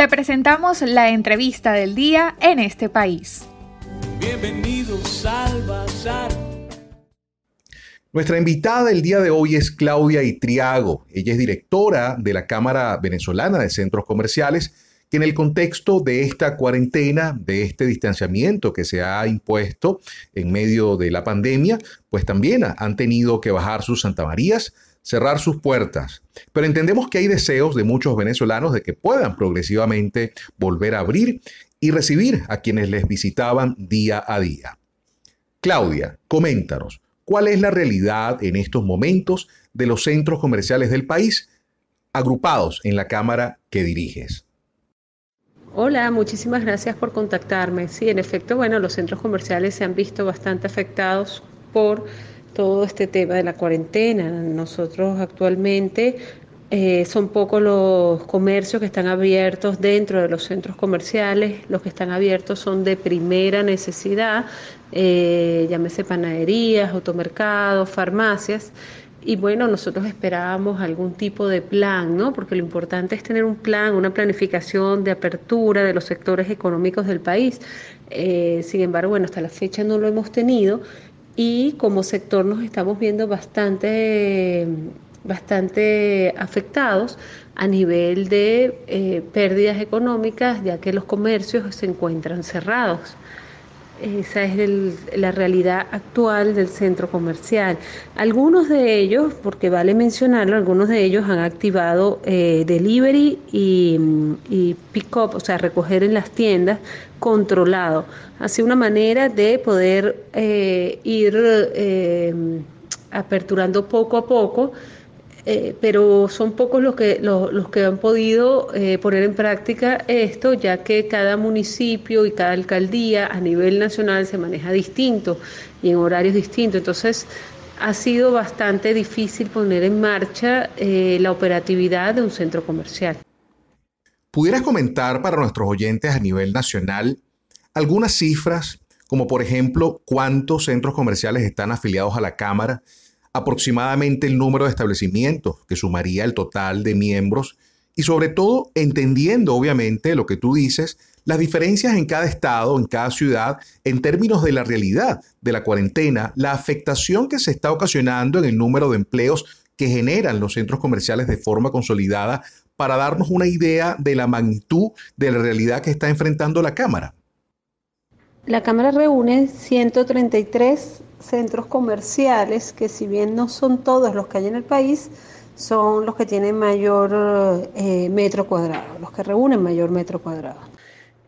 Te presentamos la entrevista del día en este país. Bienvenidos al Bazar. Nuestra invitada del día de hoy es Claudia Itriago. Ella es directora de la Cámara Venezolana de Centros Comerciales, que en el contexto de esta cuarentena, de este distanciamiento que se ha impuesto en medio de la pandemia, pues también han tenido que bajar sus Santa Marías, cerrar sus puertas. Pero entendemos que hay deseos de muchos venezolanos de que puedan progresivamente volver a abrir y recibir a quienes les visitaban día a día. Claudia, coméntanos, ¿cuál es la realidad en estos momentos de los centros comerciales del país agrupados en la Cámara que diriges? Hola, muchísimas gracias por contactarme. Sí, en efecto, bueno, los centros comerciales se han visto bastante afectados por todo este tema de la cuarentena. Nosotros actualmente eh, son pocos los comercios que están abiertos dentro de los centros comerciales, los que están abiertos son de primera necesidad, eh, llámese panaderías, automercados, farmacias. Y bueno, nosotros esperábamos algún tipo de plan, ¿no? Porque lo importante es tener un plan, una planificación de apertura de los sectores económicos del país. Eh, sin embargo, bueno, hasta la fecha no lo hemos tenido y como sector nos estamos viendo bastante bastante afectados a nivel de eh, pérdidas económicas, ya que los comercios se encuentran cerrados. Esa es la realidad actual del centro comercial. Algunos de ellos, porque vale mencionarlo, algunos de ellos han activado eh, delivery y, pick-up, o sea, recoger en las tiendas controlado. Así una manera de poder eh, ir aperturando poco a poco eh, pero son pocos los que, los, que han podido eh, poner en práctica esto, ya que cada municipio y cada alcaldía a nivel nacional se maneja distinto y en horarios distintos. Entonces, ha sido bastante difícil poner en marcha eh, la operatividad de un centro comercial. ¿Pudieras comentar para nuestros oyentes a nivel nacional algunas cifras, como por ejemplo cuántos centros comerciales están afiliados a la Cámara? Aproximadamente el número de establecimientos que sumaría el total de miembros y sobre todo entendiendo obviamente lo que tú dices, las diferencias en cada estado, en cada ciudad, en términos de la realidad de la cuarentena, la afectación que se está ocasionando en el número de empleos que generan los centros comerciales de forma consolidada para darnos una idea de la magnitud de la realidad que está enfrentando la Cámara. La Cámara reúne 133 centros comerciales que si bien no son todos los que hay en el país, son los que tienen mayor eh, metro cuadrado, los que reúnen mayor metro cuadrado.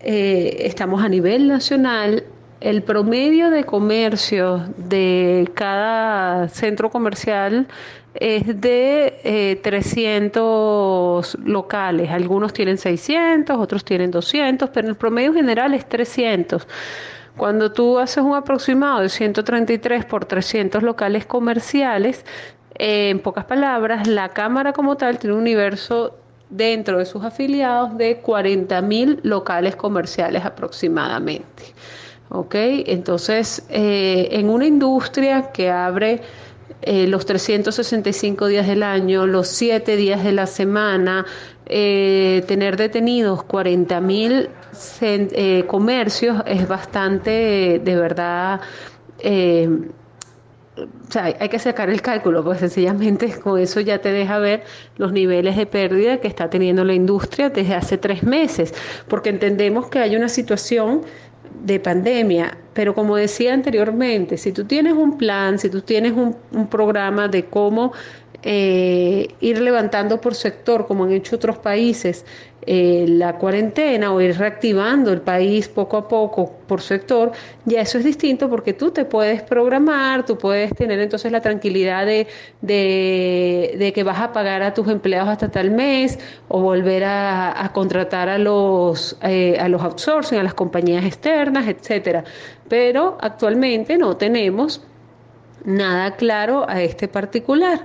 Eh, estamos a nivel nacional. El promedio de comercio de cada centro comercial es de 300 eh, locales. Algunos tienen 600, otros tienen 200, pero el promedio general es 300. Cuando tú haces un aproximado de 133 por 300 locales comerciales, eh, en pocas palabras, la Cámara como tal tiene un universo dentro de sus afiliados de 40.000 locales comerciales aproximadamente. ¿Ok? Entonces, eh, en una industria que abre eh, los 365 días del año, los 7 días de la semana, eh, tener detenidos 40 mil eh, comercios es bastante, de verdad, o sea, hay que sacar el cálculo, pues sencillamente con eso ya te deja ver los niveles de pérdida que está teniendo la industria desde hace tres meses, porque entendemos que hay una situación de pandemia, pero como decía anteriormente, si tú tienes un plan, si tú tienes un, un programa de cómo eh, ir levantando por sector, como han hecho otros países, eh, la cuarentena o ir reactivando el país poco a poco por sector, ya eso es distinto porque tú te puedes programar, tú puedes tener entonces la tranquilidad de, de, que vas a pagar a tus empleados hasta tal mes o volver a, contratar a los, eh, a los outsourcing, a las compañías externas, etcétera. Pero actualmente no tenemos nada claro a este particular.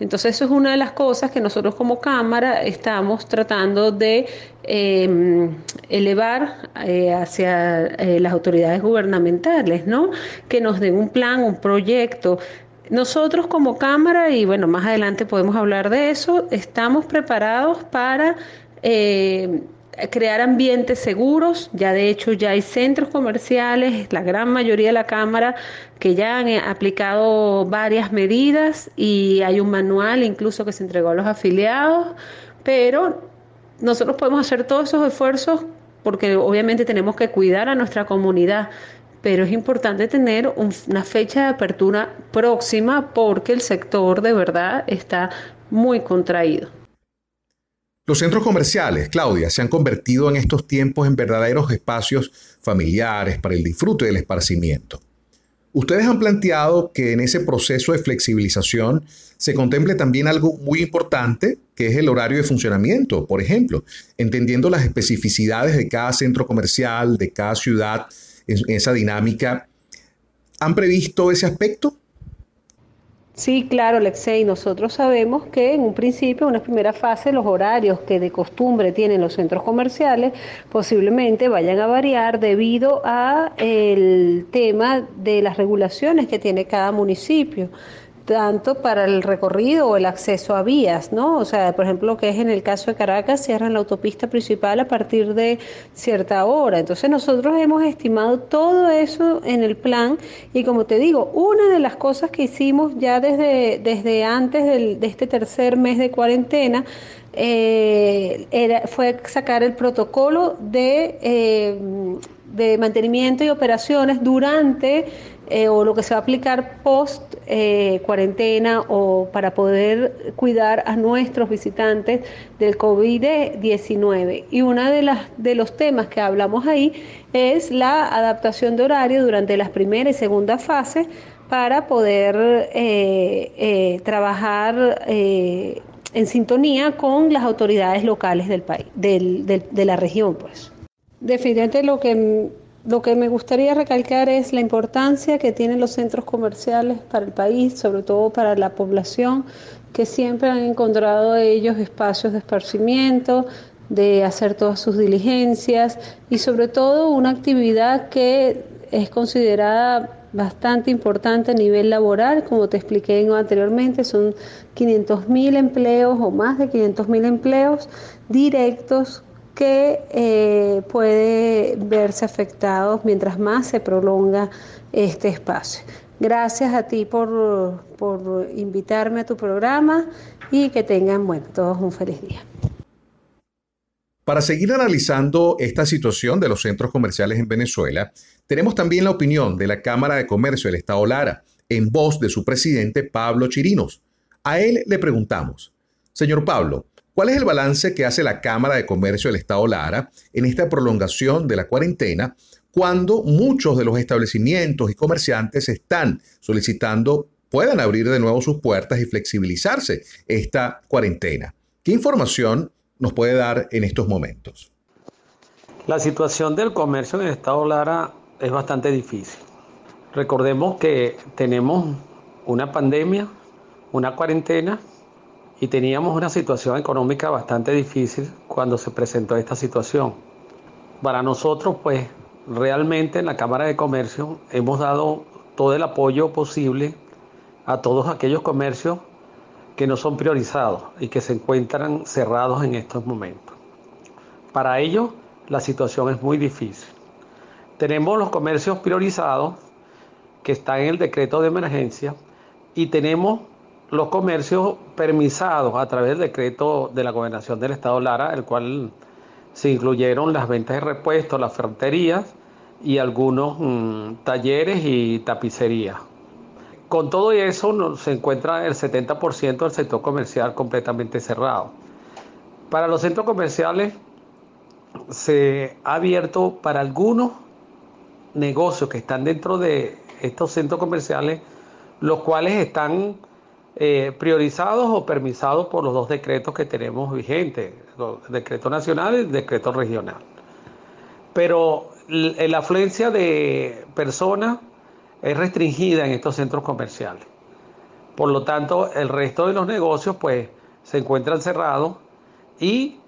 Entonces eso es una de las cosas que nosotros como Cámara estamos tratando de em, elevar eh, hacia eh, las autoridades gubernamentales, ¿no? Que nos den un plan, un proyecto. Nosotros como Cámara, y bueno, más adelante podemos hablar de eso, estamos preparados para... Eh, crear ambientes seguros. Ya de hecho ya hay centros comerciales, la gran mayoría de la Cámara, que ya han eh, aplicado varias medidas y hay un manual incluso que se entregó a los afiliados, pero nosotros podemos hacer todos esos esfuerzos porque obviamente tenemos que cuidar a nuestra comunidad, pero es importante tener una fecha de apertura próxima porque el sector de verdad está muy contraído. Los centros comerciales, Claudia, se han convertido en estos tiempos en verdaderos espacios familiares para el disfrute del esparcimiento. Ustedes han planteado que en ese proceso de flexibilización se contemple también algo muy importante, que es el horario de funcionamiento, por ejemplo, entendiendo las especificidades de cada centro comercial, de cada ciudad, en esa dinámica. ¿Han previsto ese aspecto? Sí, claro, Alexei. Nosotros sabemos que en un principio, en una primera fase, los horarios que de costumbre tienen los centros comerciales posiblemente vayan a variar debido a el tema de las regulaciones que tiene cada municipio tanto para el recorrido o el acceso a vías, ¿no? O sea, por ejemplo, lo que es en el caso de Caracas, cierran la autopista principal a partir de cierta hora. Entonces nosotros hemos estimado todo eso en el plan y como te digo, una de las cosas que hicimos ya desde, desde antes de este tercer mes de cuarentena, eh, era, fue sacar el protocolo de, eh, de mantenimiento y operaciones durante eh, o lo que se va a aplicar post eh, cuarentena o para poder cuidar a nuestros visitantes del COVID-19. Y uno de, las, de los temas que hablamos ahí es la adaptación de horario durante las primera y segunda fases para poder eh, trabajar en sintonía con las autoridades locales del país, de la región, pues. Definitivamente lo que lo que me gustaría recalcar es la importancia que tienen los centros comerciales para el país, sobre todo para la población, que siempre han encontrado ellos espacios de esparcimiento, de hacer todas sus diligencias y sobre todo una actividad que es considerada bastante importante a nivel laboral, como te expliqué anteriormente, son 500.000 empleos o más de 500.000 empleos directos que eh, puede verse afectados mientras más se prolonga este espacio. Gracias a ti por, por invitarme a tu programa y que tengan, bueno, todos un feliz día. Para seguir analizando esta situación de los centros comerciales en Venezuela, tenemos también la opinión de la Cámara de Comercio del Estado Lara, en voz de su presidente Pablo Chirinos. A él le preguntamos, señor Pablo, ¿Cuál es el balance que hace la Cámara de Comercio del Estado Lara en esta prolongación de la cuarentena cuando muchos de los establecimientos y comerciantes están solicitando puedan abrir de nuevo sus puertas y flexibilizarse esta cuarentena? ¿Qué información nos puede dar en estos momentos? La situación del comercio en el Estado Lara es bastante difícil. Recordemos que tenemos una pandemia, una cuarentena y teníamos una situación económica bastante difícil cuando se presentó esta situación. Para nosotros, pues, realmente en la Cámara de Comercio hemos dado todo el apoyo posible a todos aquellos comercios que no son priorizados y que se encuentran cerrados en estos momentos. Para ellos, la situación es muy difícil. Tenemos los comercios priorizados que están en el decreto de emergencia y tenemos los comercios permisados a través del decreto de la gobernación del Estado Lara, el cual se incluyeron las ventas de repuestos, las ferreterías y algunos mm, talleres y tapicerías. Con todo eso se encuentra el 70% del sector comercial completamente cerrado. Para los centros comerciales se ha abierto para algunos negocios que están dentro de estos centros comerciales, los cuales están eh, priorizados o permisados por los dos decretos que tenemos vigentes, decreto nacional y el decreto regional. Pero la afluencia de personas es restringida en estos centros comerciales. Por lo tanto, el resto de los negocios pues se encuentran cerrados y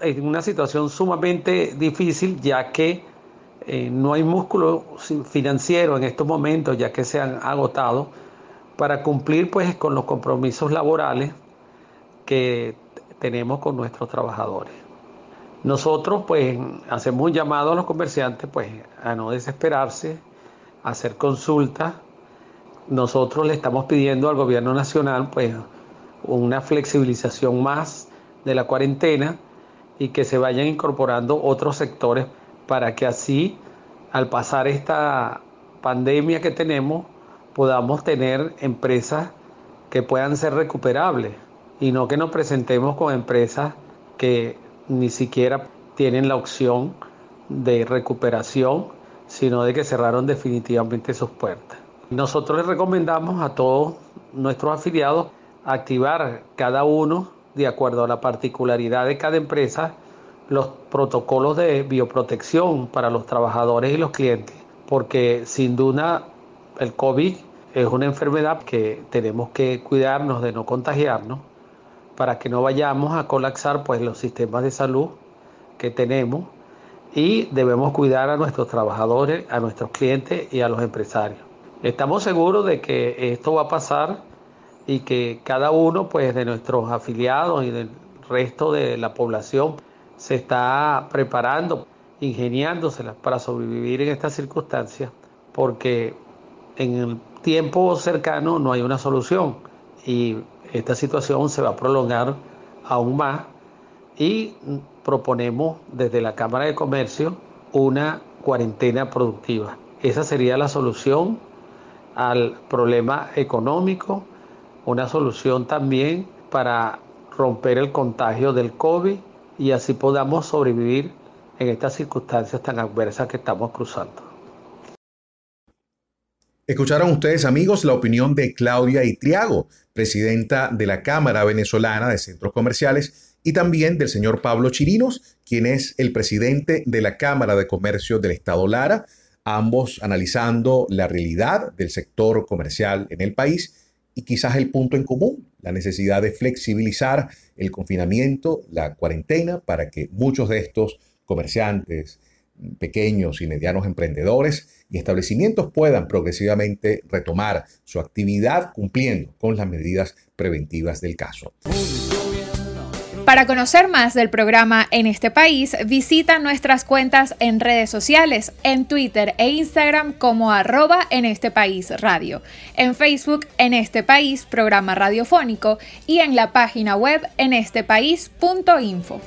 en una situación sumamente difícil ya que eh, no hay músculo financiero en estos momentos ya que se han agotado para cumplir pues con los compromisos laborales que tenemos con nuestros trabajadores. Nosotros pues hacemos un llamado a los comerciantes pues a no desesperarse, a hacer consultas. Nosotros le estamos pidiendo al gobierno nacional pues una flexibilización más de la cuarentena y que se vayan incorporando otros sectores para que así al pasar esta pandemia que tenemos podamos tener empresas que puedan ser recuperables y no que nos presentemos con empresas que ni siquiera tienen la opción de recuperación, sino de que cerraron definitivamente sus puertas. Nosotros les recomendamos a todos nuestros afiliados activar cada uno, de acuerdo a la particularidad de cada empresa, los protocolos de bioprotección para los trabajadores y los clientes, porque sin duda el COVID es una enfermedad que tenemos que cuidarnos de no contagiarnos para que no vayamos a colapsar pues los sistemas de salud que tenemos y debemos cuidar a nuestros trabajadores, a nuestros clientes y a los empresarios. Estamos seguros de que esto va a pasar y que cada uno pues de nuestros afiliados y del resto de la población se está preparando, ingeniándoselas para sobrevivir en estas circunstancias, porque en el tiempo cercano no hay una solución y esta situación se va a prolongar aún más y proponemos desde la Cámara de Comercio una cuarentena productiva. Esa sería la solución al problema económico, una solución también para romper el contagio del COVID y así podamos sobrevivir en estas circunstancias tan adversas que estamos cruzando. Escucharon ustedes, amigos, la opinión de Claudia Itriago, presidenta de la Cámara Venezolana de Centros Comerciales, y también del señor Pablo Chirinos, quien es el presidente de la Cámara de Comercio del Estado Lara, ambos analizando la realidad del sector comercial en el país y quizás el punto en común, la necesidad de flexibilizar el confinamiento, la cuarentena, para que muchos de estos comerciantes, pequeños y medianos emprendedores y establecimientos puedan progresivamente retomar su actividad cumpliendo con las medidas preventivas del caso. Para conocer más del programa en este país, visita nuestras cuentas en redes sociales, en Twitter e Instagram como arroba en este país radio, en Facebook en este país programa radiofónico y en la página web en estepaís.info.